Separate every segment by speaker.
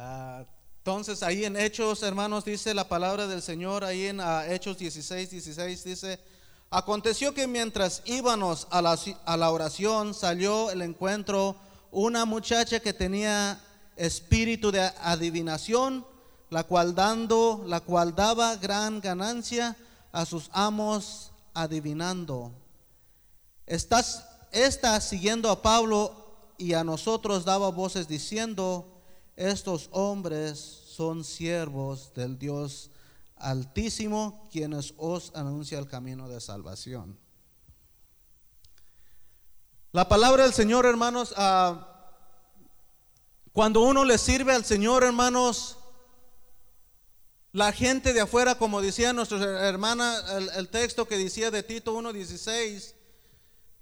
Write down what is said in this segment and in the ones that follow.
Speaker 1: Ah, entonces ahí en Hechos, hermanos, dice la palabra del Señor, ahí en ah, Hechos 16, 16 dice, aconteció que mientras íbamos a la, a la oración salió el encuentro una muchacha que tenía espíritu de adivinación, la cual dando, la cual daba gran ganancia a sus amos adivinando. Estás, esta siguiendo a Pablo y a nosotros daba voces diciendo, estos hombres son siervos del Dios Altísimo, quienes os anuncia el camino de salvación. La palabra del Señor, hermanos, ah, cuando uno le sirve al Señor, hermanos, la gente de afuera, como decía nuestra hermana, el, el texto que decía de Tito 1.16,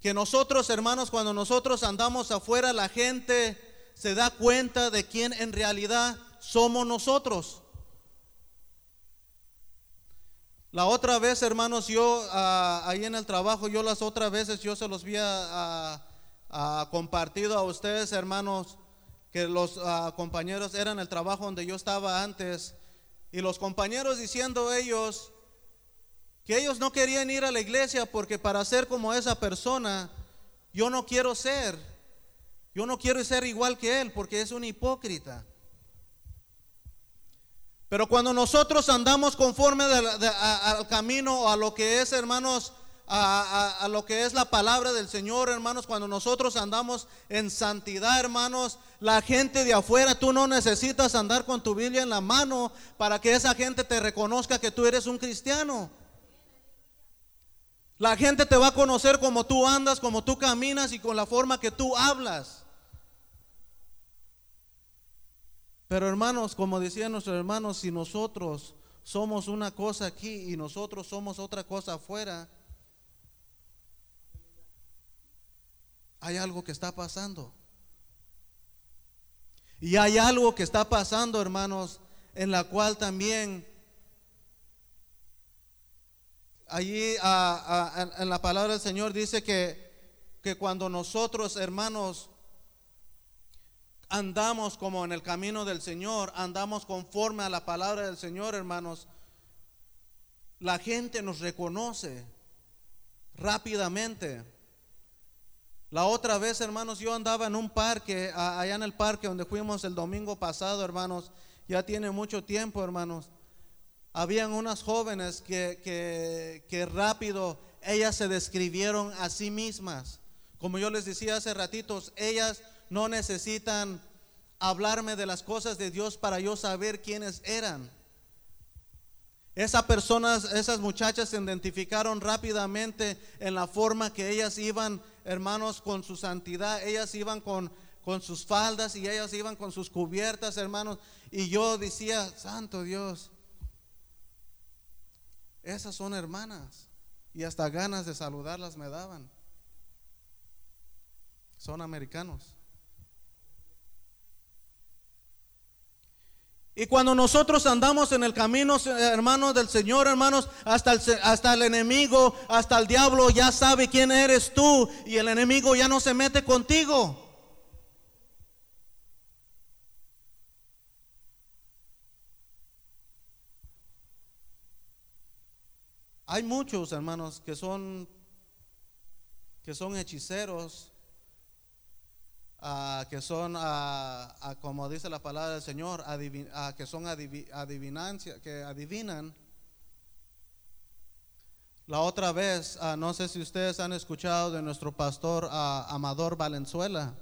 Speaker 1: que nosotros, hermanos, cuando nosotros andamos afuera, la gente se da cuenta de quién en realidad somos nosotros. La otra vez, hermanos, yo ah, ahí en el trabajo, yo las otras veces yo se los había compartido a ustedes, hermanos, que los ah, compañeros eran el trabajo donde yo estaba antes, y los compañeros diciendo ellos que ellos no querían ir a la iglesia porque para ser como esa persona, yo no quiero ser. Yo no quiero ser igual que él porque es un hipócrita. Pero cuando nosotros andamos conforme al camino a lo que es, hermanos, a, a, lo que es la palabra del Señor, hermanos, cuando nosotros andamos en santidad, hermanos, la gente de afuera, tú no necesitas andar con tu Biblia en la mano para que esa gente te reconozca que tú eres un cristiano. La gente te va a conocer como tú andas, como tú caminas y con la forma que tú hablas. Pero hermanos, como decían nuestros hermanos, si nosotros somos una cosa aquí y nosotros somos otra cosa afuera, hay algo que está pasando. Y hay algo que está pasando, hermanos, en la cual también allí en la palabra del Señor dice que, que cuando nosotros, hermanos, andamos como en el camino del Señor, andamos conforme a la palabra del Señor, hermanos, la gente nos reconoce rápidamente. La otra vez, hermanos, yo andaba en un parque, allá en el parque donde fuimos el domingo pasado, hermanos, ya tiene mucho tiempo, hermanos. Habían unas jóvenes que, que, que rápido ellas se describieron a sí mismas. Como yo les decía hace ratitos, ellas no necesitan hablarme de las cosas de Dios para yo saber quiénes eran. Esas personas, esas muchachas se identificaron rápidamente en la forma que ellas iban, hermanos, con su santidad. Ellas iban con, con sus faldas y ellas iban con sus cubiertas, hermanos. Y yo decía, Santo Dios, esas son hermanas. Y hasta ganas de saludarlas me daban. Son americanos. Y cuando nosotros andamos en el camino, hermanos del Señor, hermanos, hasta el, hasta el enemigo, hasta el diablo ya sabe quién eres tú y el enemigo ya no se mete contigo. Hay muchos hermanos que son que son hechiceros, que son, como dice la palabra del Señor, que son adivinancia, que adivinan. La otra vez, no sé si ustedes han escuchado de nuestro pastor Amador Valenzuela.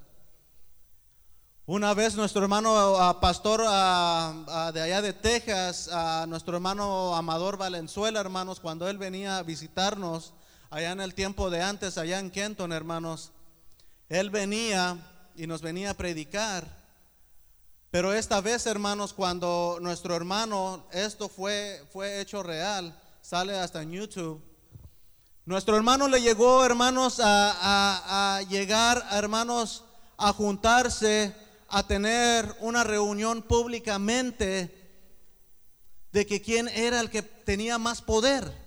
Speaker 1: Una vez nuestro hermano pastor de allá de Texas, nuestro hermano Amador Valenzuela, hermanos, cuando él venía a visitarnos allá en el tiempo de antes, allá en Kenton, hermanos, él venía y nos venía a predicar. Pero esta vez, hermanos, cuando nuestro hermano, esto fue, fue hecho real, sale hasta en YouTube. Nuestro hermano le llegó, hermanos, a, a llegar, hermanos, a juntarse, a tener una reunión públicamente de que quién era el que tenía más poder.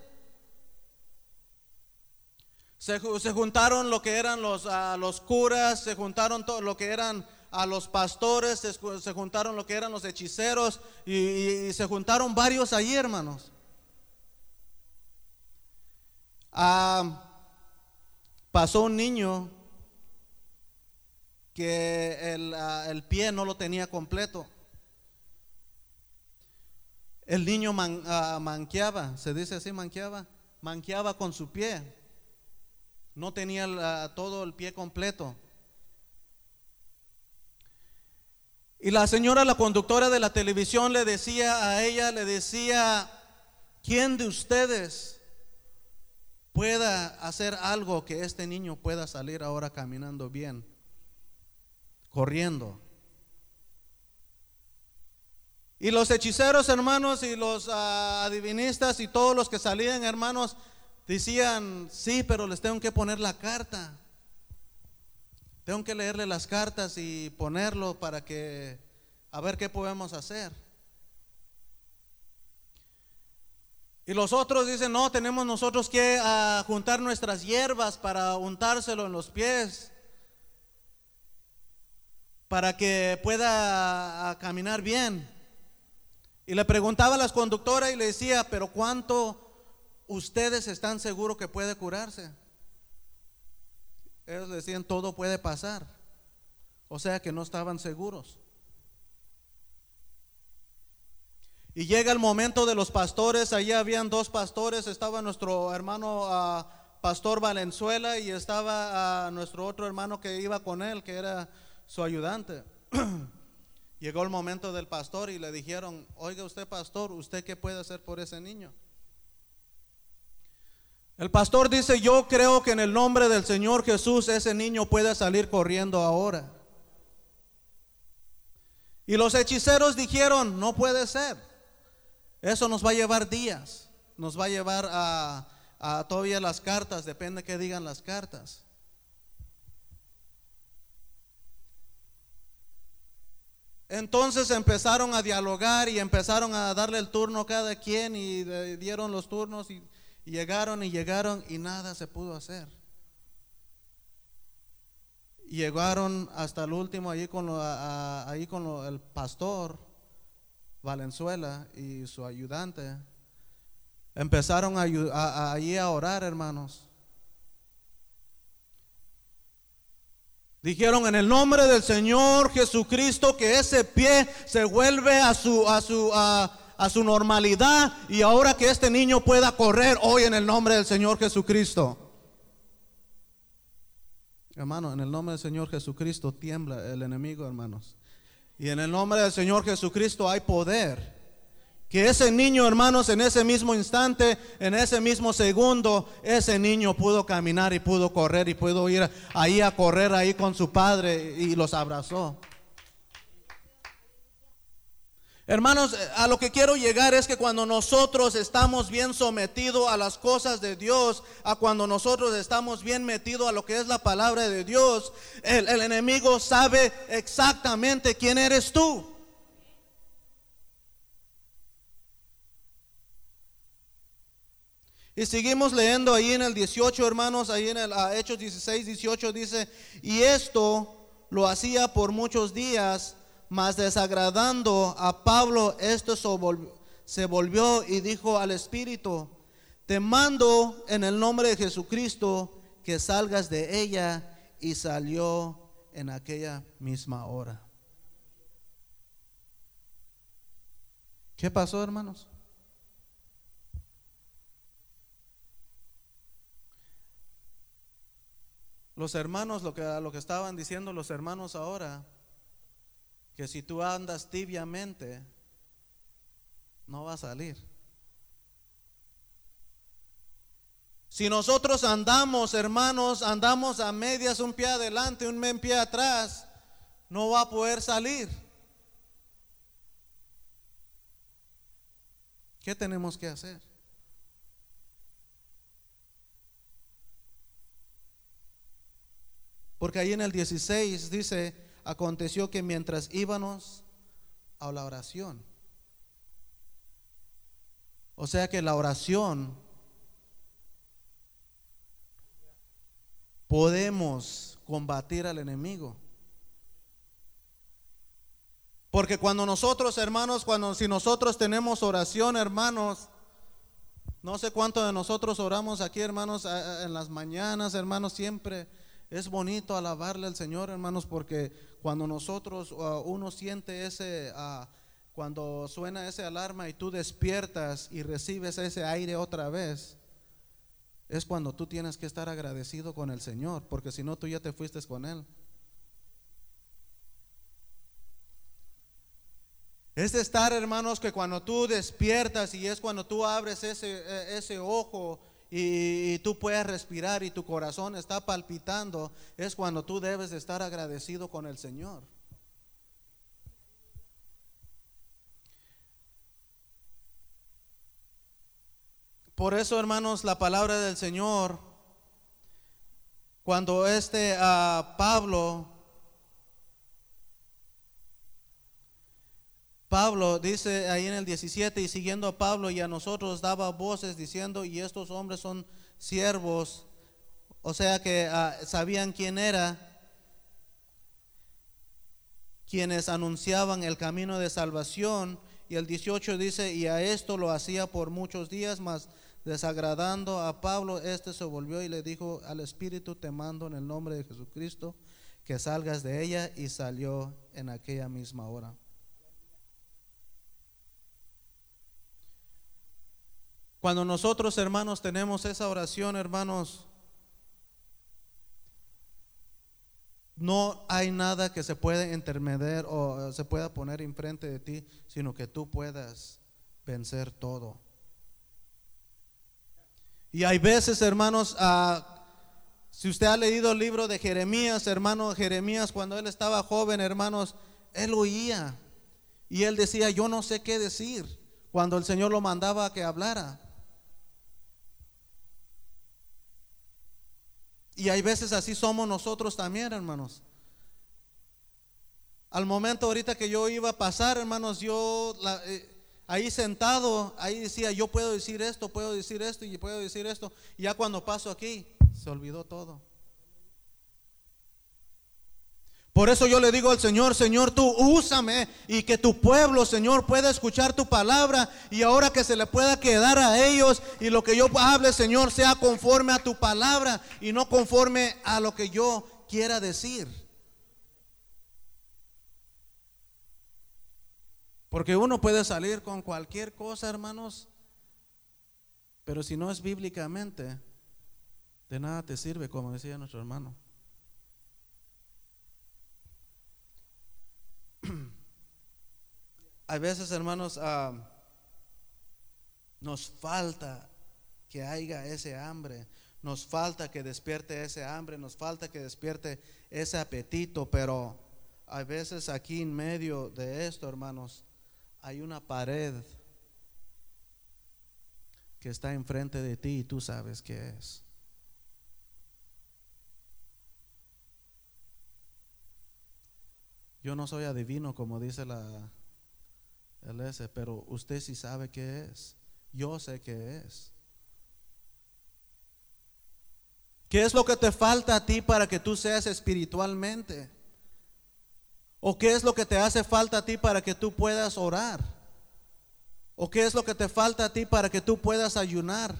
Speaker 1: Se, juntaron lo que eran los, ah, los curas, se juntaron todo lo que eran a los pastores, se, se juntaron lo que eran los hechiceros y, se juntaron varios ahí, hermanos. Ah, pasó un niño que el, ah, el pie no lo tenía completo. El niño man- ah, manqueaba, se dice así, manqueaba, manqueaba con su pie. No tenía todo el pie completo. Y la señora, la conductora de la televisión, le decía a ella, le decía, ¿quién de ustedes pueda hacer algo que este niño pueda salir ahora caminando bien, corriendo? Y los hechiceros, hermanos, y los ah, adivinistas y todos los que salían, hermanos, decían, sí, pero les tengo que poner la carta. Tengo que leerle las cartas y ponerlo para que, a ver qué podemos hacer. Y los otros dicen, no, tenemos nosotros que ah, juntar nuestras hierbas para untárselo en los pies, para que pueda ah, caminar bien. Y le preguntaba a las conductoras y le decía, pero ¿cuánto ustedes están seguros que puede curarse? Ellos decían, todo puede pasar. O sea que no estaban seguros. Y llega el momento de los pastores, allí habían dos pastores, estaba nuestro hermano ah, Pastor Valenzuela y estaba ah, nuestro otro hermano que iba con él, que era su ayudante. Llegó el momento del pastor y le dijeron, oiga usted pastor, ¿usted qué puede hacer por ese niño? El pastor dice, yo creo que en el nombre del Señor Jesús ese niño puede salir corriendo ahora. Y los hechiceros dijeron, no puede ser. Eso nos va a llevar días. Nos va a llevar a, a todavía las cartas, depende que digan las cartas. Entonces empezaron a dialogar y empezaron a darle el turno a cada quien y dieron los turnos y, llegaron y llegaron y nada se pudo hacer. Llegaron hasta el último con, ahí con lo- el pastor Valenzuela y su ayudante. Empezaron a, ayu- a- a- allí a orar, hermanos. Dijeron en el nombre del Señor Jesucristo que ese pie se vuelve a su a su a, a su normalidad y ahora que este niño pueda correr hoy en el nombre del Señor Jesucristo. Hermano, en el nombre del Señor Jesucristo tiembla el enemigo, hermanos. Y en el nombre del Señor Jesucristo hay poder. Que ese niño, hermanos, en ese mismo instante, en ese mismo segundo, ese niño pudo caminar y pudo correr y pudo ir ahí a correr ahí con su padre y los abrazó. Hermanos, a lo que quiero llegar es que cuando nosotros estamos bien sometidos a las cosas de Dios, a cuando nosotros estamos bien metidos a lo que es la palabra de Dios, el, enemigo sabe exactamente quién eres tú. Y seguimos leyendo ahí en el 18, hermanos, ahí en el Hechos 16, 18 dice, y esto lo hacía por muchos días, mas desagradando a Pablo, esto se volvió, y dijo al Espíritu, te mando en el nombre de Jesucristo que salgas de ella, y salió en aquella misma hora. ¿Qué pasó, hermanos? Los hermanos, lo que, lo que estaban diciendo los hermanos ahora, que si tú andas tibiamente, no va a salir. Si nosotros andamos, hermanos, andamos a medias, un pie adelante, un pie atrás, no va a poder salir. ¿Qué tenemos que hacer? Porque ahí en el 16 dice, aconteció que mientras íbamos a la oración, o sea que la oración podemos combatir al enemigo. Porque cuando nosotros, hermanos, cuando si nosotros tenemos oración, hermanos, no sé cuánto de nosotros oramos aquí, hermanos, en las mañanas, hermanos, siempre es bonito alabarle al Señor, hermanos, porque cuando nosotros, uh, uno siente ese, uh, cuando suena ese alarma y tú despiertas y recibes ese aire otra vez, es cuando tú tienes que estar agradecido con el Señor, porque si no tú ya te fuiste con Él. Es estar, hermanos, que cuando tú despiertas y es cuando tú abres ese, e, ese ojo y, tú puedes respirar y tu corazón está palpitando, es cuando tú debes de estar agradecido con el Señor. Por eso, hermanos, la palabra del Señor, cuando este a Pablo, Pablo dice ahí en el 17, y siguiendo a Pablo y a nosotros daba voces diciendo, y estos hombres son siervos, o sea que ah, sabían quién era, quienes anunciaban el camino de salvación. Y el 18 dice, y a esto lo hacía por muchos días, mas Desagradando a Pablo, este se volvió y le dijo al Espíritu, te mando en el nombre de Jesucristo que salgas de ella y salió en aquella misma hora. Cuando nosotros hermanos tenemos esa oración, hermanos, no hay nada que se pueda intermediar o se pueda poner enfrente de ti, sino que tú puedas vencer todo. Y hay veces, hermanos, ah, si usted ha leído el libro de Jeremías, hermano Jeremías, cuando él estaba joven, hermanos, él oía. Y él decía, yo no sé qué decir, cuando el Señor lo mandaba a que hablara. Y hay veces así somos nosotros también, hermanos. Al momento ahorita que yo iba a pasar, hermanos, yo... La, eh, ahí sentado, ahí decía, yo puedo decir esto, puedo decir esto y puedo decir esto. Y ya cuando paso aquí, se olvidó todo. Por eso yo le digo al Señor, Señor, tú úsame y que tu pueblo, Señor, pueda escuchar tu palabra y ahora que se le pueda quedar a ellos y lo que yo hable, Señor, sea conforme a tu palabra y no conforme a lo que yo quiera decir. Porque uno puede salir con cualquier cosa, hermanos, pero si no es bíblicamente, de nada te sirve, como decía nuestro hermano. Hay veces, hermanos, ah, nos falta que haya ese hambre, nos falta que despierte ese hambre, nos falta que despierte ese apetito, pero hay veces aquí en medio de esto, hermanos, hay una pared que está enfrente de ti y tú sabes qué es. Yo no soy adivino como dice la pero usted sí sabe qué es. Yo sé qué es. ¿Qué es lo que te falta a ti para que tú seas espiritualmente? ¿O qué es lo que te hace falta a ti para que tú puedas orar? ¿O qué es lo que te falta a ti para que tú puedas ayunar?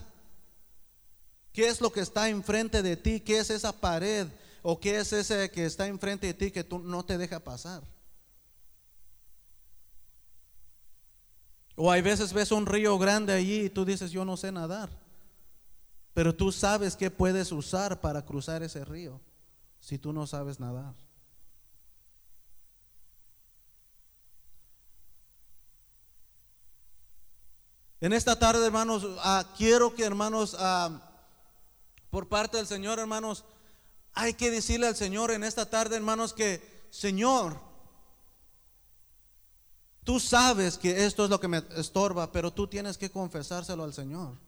Speaker 1: ¿Qué es lo que está enfrente de ti? ¿Qué es esa pared? ¿O qué es ese que está enfrente de ti que tú no te deja pasar? O hay veces ves un río grande allí y tú dices, yo no sé nadar. Pero tú sabes qué puedes usar para cruzar ese río si tú no sabes nadar. En esta tarde, hermanos, ah, quiero que, hermanos, ah, por parte del Señor, hermanos, hay que decirle al Señor en esta tarde, hermanos, que, Señor, tú sabes que esto es lo que me estorba, pero tú tienes que confesárselo al Señor.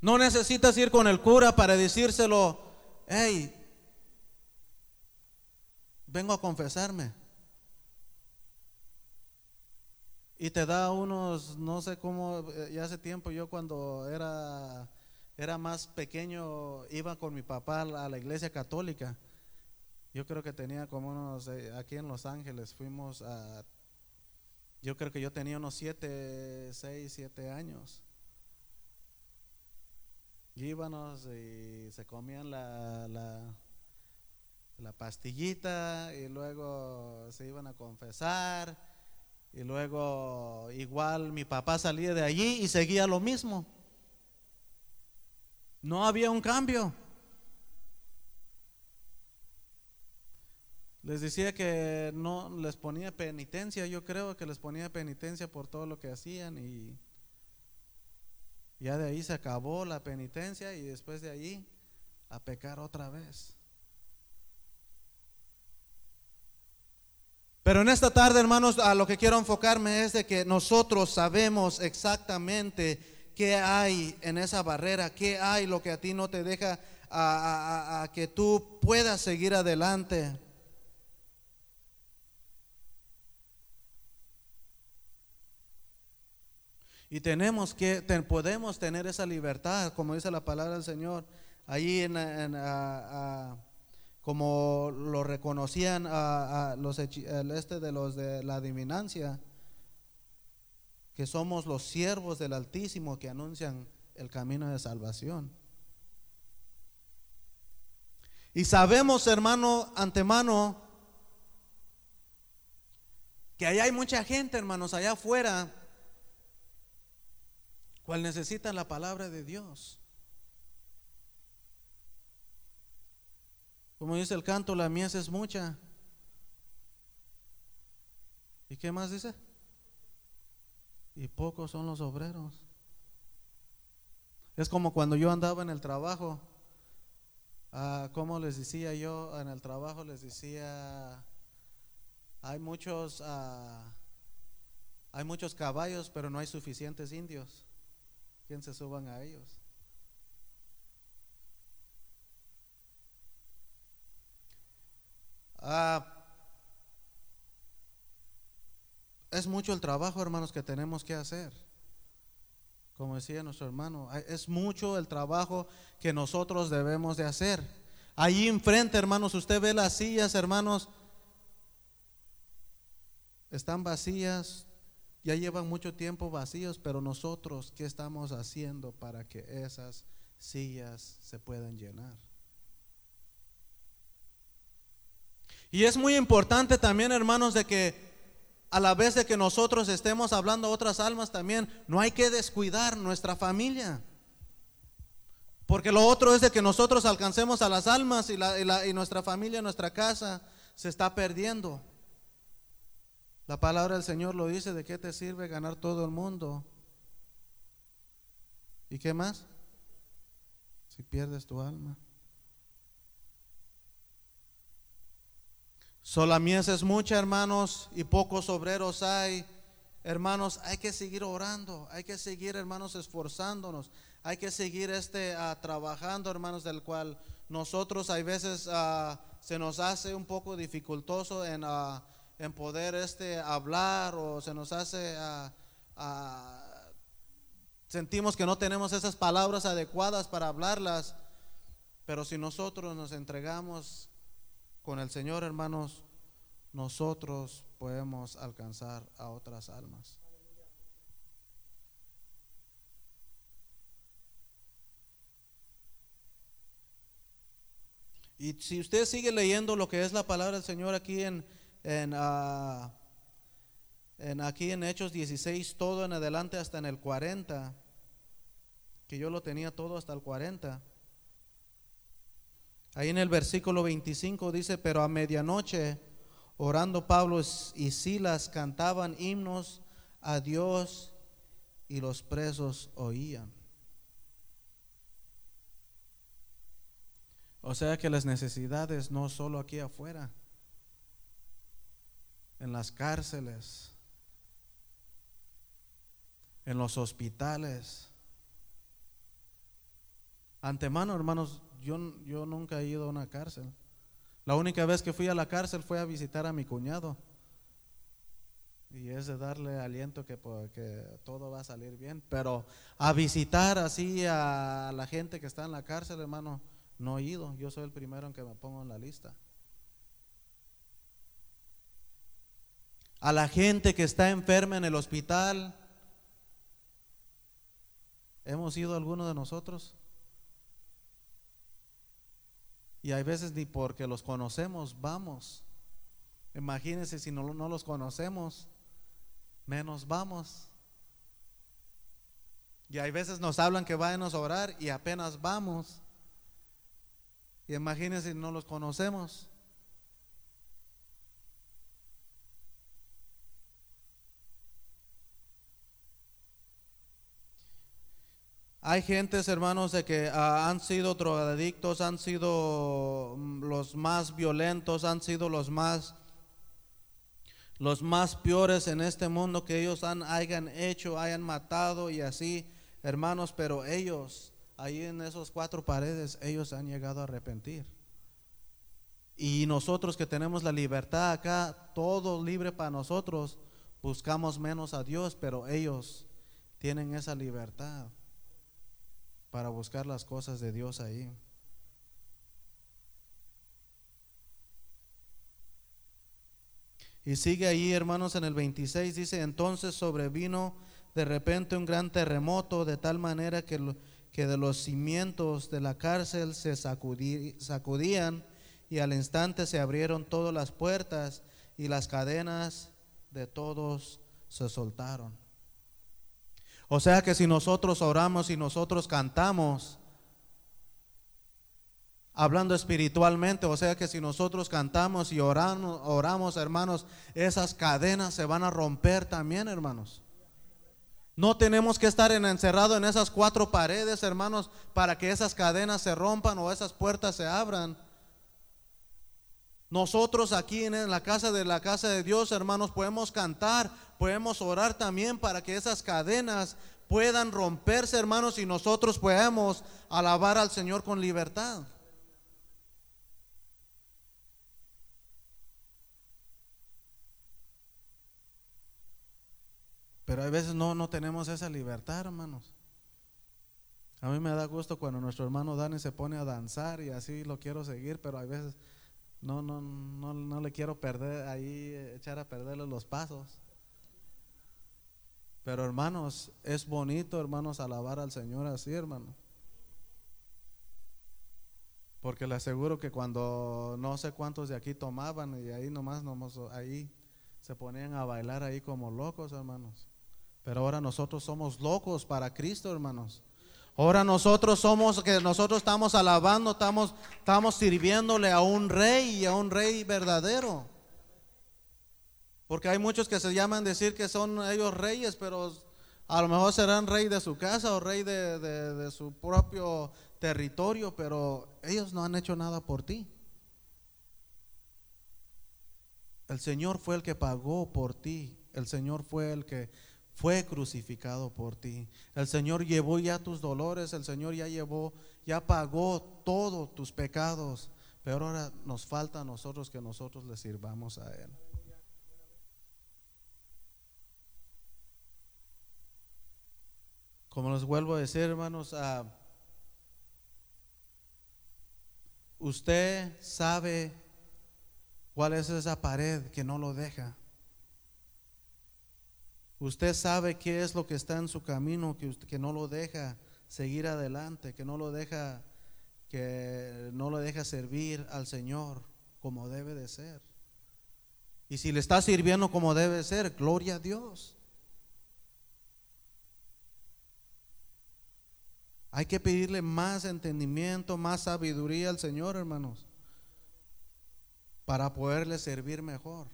Speaker 1: No necesitas ir con el cura para decírselo, hey, vengo a confesarme. Y te da unos, no sé cómo, eh, ya hace tiempo yo cuando era, era más pequeño iba con mi papá a la iglesia católica. Yo creo que tenía como unos, eh, aquí en Los Ángeles fuimos a, yo creo que yo tenía unos siete, seis, siete años. íbamos y se comían la, la, la pastillita y luego se iban a confesar y luego igual mi papá salía de allí y seguía lo mismo. No había un cambio. Les decía que no les ponía penitencia, yo creo que les ponía penitencia por todo lo que hacían y ya de ahí se acabó la penitencia y después de ahí a pecar otra vez. Pero en esta tarde, hermanos, a lo que quiero enfocarme es de que nosotros sabemos exactamente qué hay en esa barrera, qué hay lo que a ti no te deja a, que tú puedas seguir adelante. Y tenemos que, podemos tener esa libertad, como dice la palabra del Señor, ahí en, como lo reconocían a, los este de los de la adiminancia, que somos los siervos del Altísimo que anuncian el camino de salvación. Y sabemos, hermano, antemano, que allá hay mucha gente, hermanos, allá afuera, cual necesita la palabra de Dios. Como dice el canto, la mies es mucha. ¿Y qué más dice? Y pocos son los obreros. Es como cuando yo andaba en el trabajo. Ah, como les decía yo en el trabajo, les decía, hay muchos, ah, hay muchos caballos, pero no hay suficientes indios. ¿Quién se suban a ellos? Ah, es mucho el trabajo, hermanos, que tenemos que hacer. Como decía nuestro hermano, es mucho el trabajo que nosotros debemos de hacer. Allí enfrente, hermanos, usted ve las sillas, hermanos, están vacías, ya llevan mucho tiempo vacíos, pero nosotros, ¿qué estamos haciendo para que esas sillas se puedan llenar? Y es muy importante también, hermanos, de que a la vez de que nosotros estemos hablando a otras almas también, no hay que descuidar nuestra familia. Porque lo otro es de que nosotros alcancemos a las almas y, y nuestra familia, nuestra casa, se está perdiendo. La palabra del Señor lo dice, ¿de qué te sirve ganar todo el mundo? ¿Y qué más? Si pierdes tu alma. Sola mies es mucha, hermanos, y pocos obreros hay. Hermanos, hay que seguir orando, hay que seguir, hermanos, esforzándonos, hay que seguir este uh, trabajando, hermanos, del cual nosotros hay veces uh, se nos hace un poco dificultoso en uh, en poder este hablar o se nos hace sentimos que no tenemos esas palabras adecuadas para hablarlas, pero si nosotros nos entregamos con el Señor, hermanos, nosotros podemos alcanzar a otras almas. Y si usted sigue leyendo lo que es la palabra del Señor aquí en, en, ah, en aquí en Hechos 16, todo en adelante hasta en el 40, que yo lo tenía todo hasta el 40. Ahí en el versículo 25 dice, pero a medianoche, orando Pablo y Silas cantaban himnos a Dios y los presos oían. O sea que las necesidades no solo aquí afuera, en las cárceles, en los hospitales. Antemano, hermanos, yo, yo nunca he ido a una cárcel. La única vez que fui a la cárcel fue a visitar a mi cuñado. Y es de darle aliento que, que todo va a salir bien. Pero a visitar así a la gente que está en la cárcel, hermano, no he ido. Yo soy el primero en que me pongo en la lista. A la gente que está enferma en el hospital. ¿Hemos ido alguno de nosotros? Y hay veces ni porque los conocemos vamos. Imagínense si no, no los conocemos, menos vamos. Y hay veces nos hablan que vayan a orar y apenas vamos. Y imagínense si no los conocemos. Hay gentes, hermanos, de que ah, han sido drogadictos, han sido mm, los más violentos, han sido los más los más peores en este mundo que ellos han, hayan hecho, hayan matado y así, hermanos, pero ellos, ahí en esos cuatro paredes, ellos han llegado a arrepentir. Y nosotros que tenemos la libertad acá, todo libre para nosotros, buscamos menos a Dios, pero ellos tienen esa libertad para buscar las cosas de Dios ahí. Y sigue ahí, hermanos, en el 26 dice, entonces sobrevino de repente un gran terremoto de tal manera que, que de los cimientos de la cárcel se sacudían y al instante se abrieron todas las puertas y las cadenas de todos se soltaron. O sea que si nosotros oramos y nosotros cantamos, hablando espiritualmente, o sea que si nosotros cantamos y oramos, oramos, hermanos, esas cadenas se van a romper también, hermanos. No tenemos que estar encerrados en esas cuatro paredes, hermanos, para que esas cadenas se rompan o esas puertas se abran. Nosotros aquí en la casa de la casa de Dios, hermanos, podemos cantar, podemos orar también para que esas cadenas puedan romperse, hermanos, y nosotros podamos alabar al Señor con libertad. Pero a veces no, no tenemos esa libertad, hermanos. A mí me da gusto cuando nuestro hermano Dani se pone a danzar y así lo quiero seguir, pero a veces no, no, no, no le quiero perder ahí, echar a perderle los pasos. Pero hermanos, es bonito, hermanos, alabar al Señor así, hermano. Porque le aseguro que cuando no sé cuántos de aquí tomaban y ahí nomás, nomás ahí se ponían a bailar ahí como locos, hermanos. Pero ahora nosotros somos locos para Cristo, hermanos. Ahora nosotros somos que nosotros estamos alabando, estamos, estamos sirviéndole a un rey y a un rey verdadero. Porque hay muchos que se llaman decir que son ellos reyes, pero a lo mejor serán rey de su casa o rey de, su propio territorio, pero ellos no han hecho nada por ti. El Señor fue el que pagó por ti. El Señor fue el que fue crucificado por ti. El Señor llevó ya tus dolores, el Señor ya llevó, ya pagó todos tus pecados, pero ahora nos falta a nosotros que nosotros le sirvamos a Él. Como les vuelvo a decir, hermanos, ah, usted sabe cuál es esa pared que no lo deja. Usted sabe qué es lo que está en su camino, que, que no lo deja seguir adelante, que no lo deja, que no lo deja servir al Señor como debe de ser. Y si le está sirviendo como debe ser, gloria a Dios. Hay que pedirle más entendimiento, más sabiduría al Señor, hermanos, para poderle servir mejor.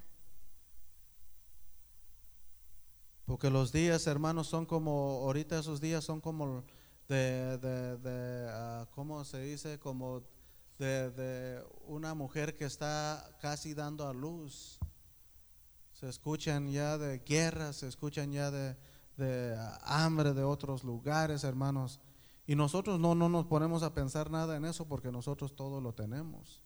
Speaker 1: Porque los días, hermanos, son como, ahorita esos días son como de, de, ah, ¿cómo se dice? Como de, una mujer que está casi dando a luz. Se escuchan ya de guerras, se escuchan ya de, de hambre de otros lugares, hermanos. Y nosotros no, no nos ponemos a pensar nada en eso porque nosotros todo lo tenemos.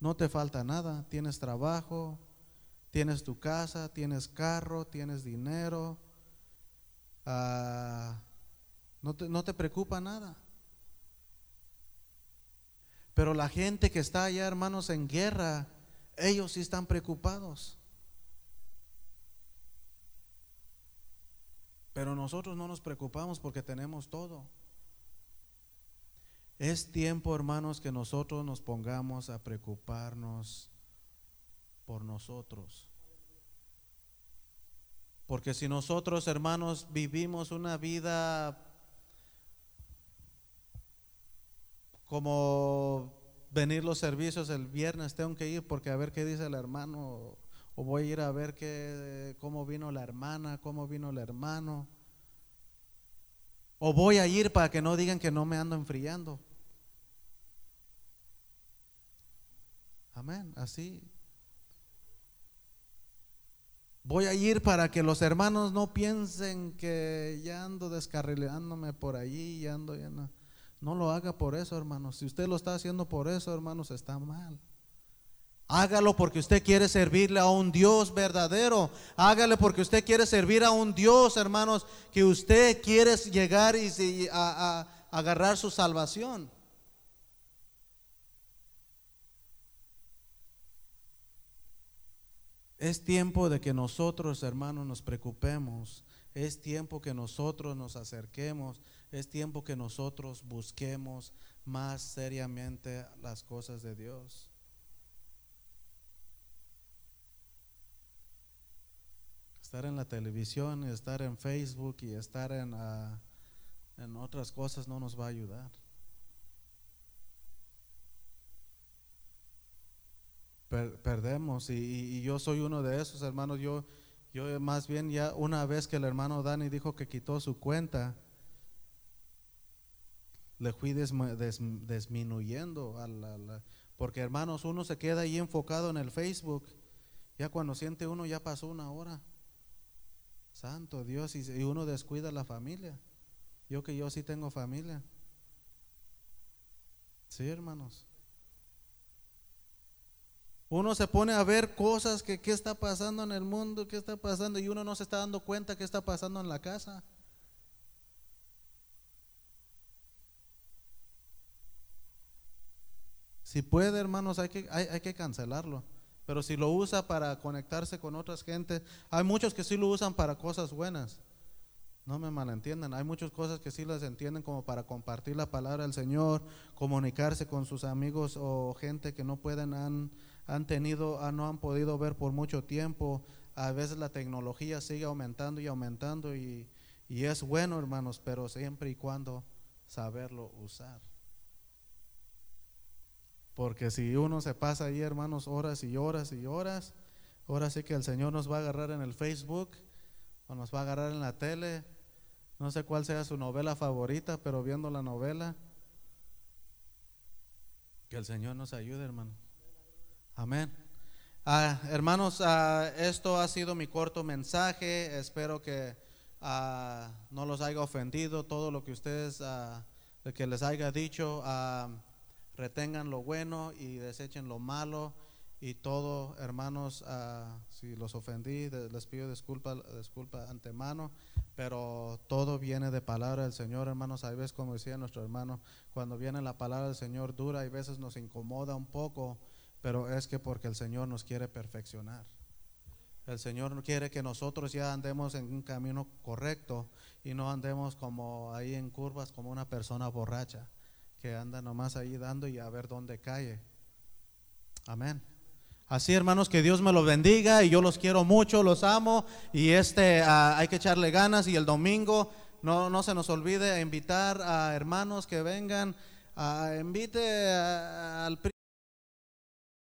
Speaker 1: No te falta nada, tienes trabajo, Tienes tu casa, tienes carro, tienes dinero. Ah, no, te, no te preocupa nada. Pero la gente que está allá, hermanos, en guerra, Ellos sí están preocupados. Pero nosotros no nos preocupamos porque tenemos todo. Es tiempo, hermanos, que nosotros nos pongamos a preocuparnos por nosotros. Porque si nosotros, hermanos, vivimos una vida como venir los servicios el viernes, tengo que ir porque a ver qué dice el hermano, o voy a ir a ver qué, cómo vino la hermana, cómo vino el hermano. O voy a ir para que no digan que no me ando enfriando. Amén, así. Voy a ir para que los hermanos no piensen que ya ando descarrilándome por allí, ya ando ya no. No lo haga por eso, hermanos. Si usted lo está haciendo por eso, hermanos, está mal. Hágalo porque usted quiere servirle a un Dios verdadero. Hágale porque usted quiere servir a un Dios, hermanos, que usted quiere llegar y a, agarrar su salvación. Es tiempo de que nosotros, hermanos, nos preocupemos. Es tiempo que nosotros nos acerquemos. Es tiempo que nosotros busquemos más seriamente las cosas de Dios. Estar en la televisión y estar en Facebook y estar en, ah, en otras cosas no nos va a ayudar. perdemos y, yo soy uno de esos hermanos. Yo, yo más bien ya una vez que el hermano Dani dijo que quitó su cuenta, le fui disminuyendo. porque hermanos, uno se queda ahí enfocado en el Facebook. Ya cuando siente uno ya pasó una hora. Santo Dios, y uno descuida la familia. Yo que yo sí tengo familia. Sí, hermanos. Uno se pone a ver cosas que qué está pasando en el mundo, qué está pasando, y uno no se está dando cuenta qué está pasando en la casa. Si puede, hermanos, hay que, hay que cancelarlo. Pero si lo usa para conectarse con otras gentes, hay muchos que sí lo usan para cosas buenas. No me malentiendan, hay muchas cosas que sí las entienden como para compartir la palabra del Señor, comunicarse con sus amigos o gente que no pueden, han, han tenido, ah, no han podido ver por mucho tiempo. A veces la tecnología sigue aumentando y aumentando y, y es bueno, hermanos, pero siempre y cuando saberlo usar. Porque si uno se pasa ahí, hermanos, horas y horas y horas, ahora sí que el Señor nos va a agarrar en el Facebook o nos va a agarrar en la tele. No sé cuál sea su novela favorita, pero viendo la novela, que el Señor nos ayude, hermano. Amén. Ah, hermanos, ah, esto ha sido mi corto mensaje. Espero que ah, no los haya ofendido todo lo que ustedes, que les haya dicho retengan lo bueno y desechen lo malo y todo, hermanos, ah, si los ofendí, les pido disculpa, disculpa antemano, pero todo viene de palabra del Señor, hermanos. Hay veces, como decía nuestro hermano, cuando viene la palabra del Señor dura, hay veces nos incomoda un poco, pero es que porque el Señor nos quiere perfeccionar. El Señor quiere que nosotros ya andemos en un camino correcto y no andemos como ahí en curvas como una persona borracha que anda nomás ahí dando y a ver dónde cae. Amén. Así, hermanos, que Dios me los bendiga y yo los quiero mucho, los amo y este ah, hay que echarle ganas y el domingo no, no se nos olvide invitar a hermanos que vengan, a, invite al.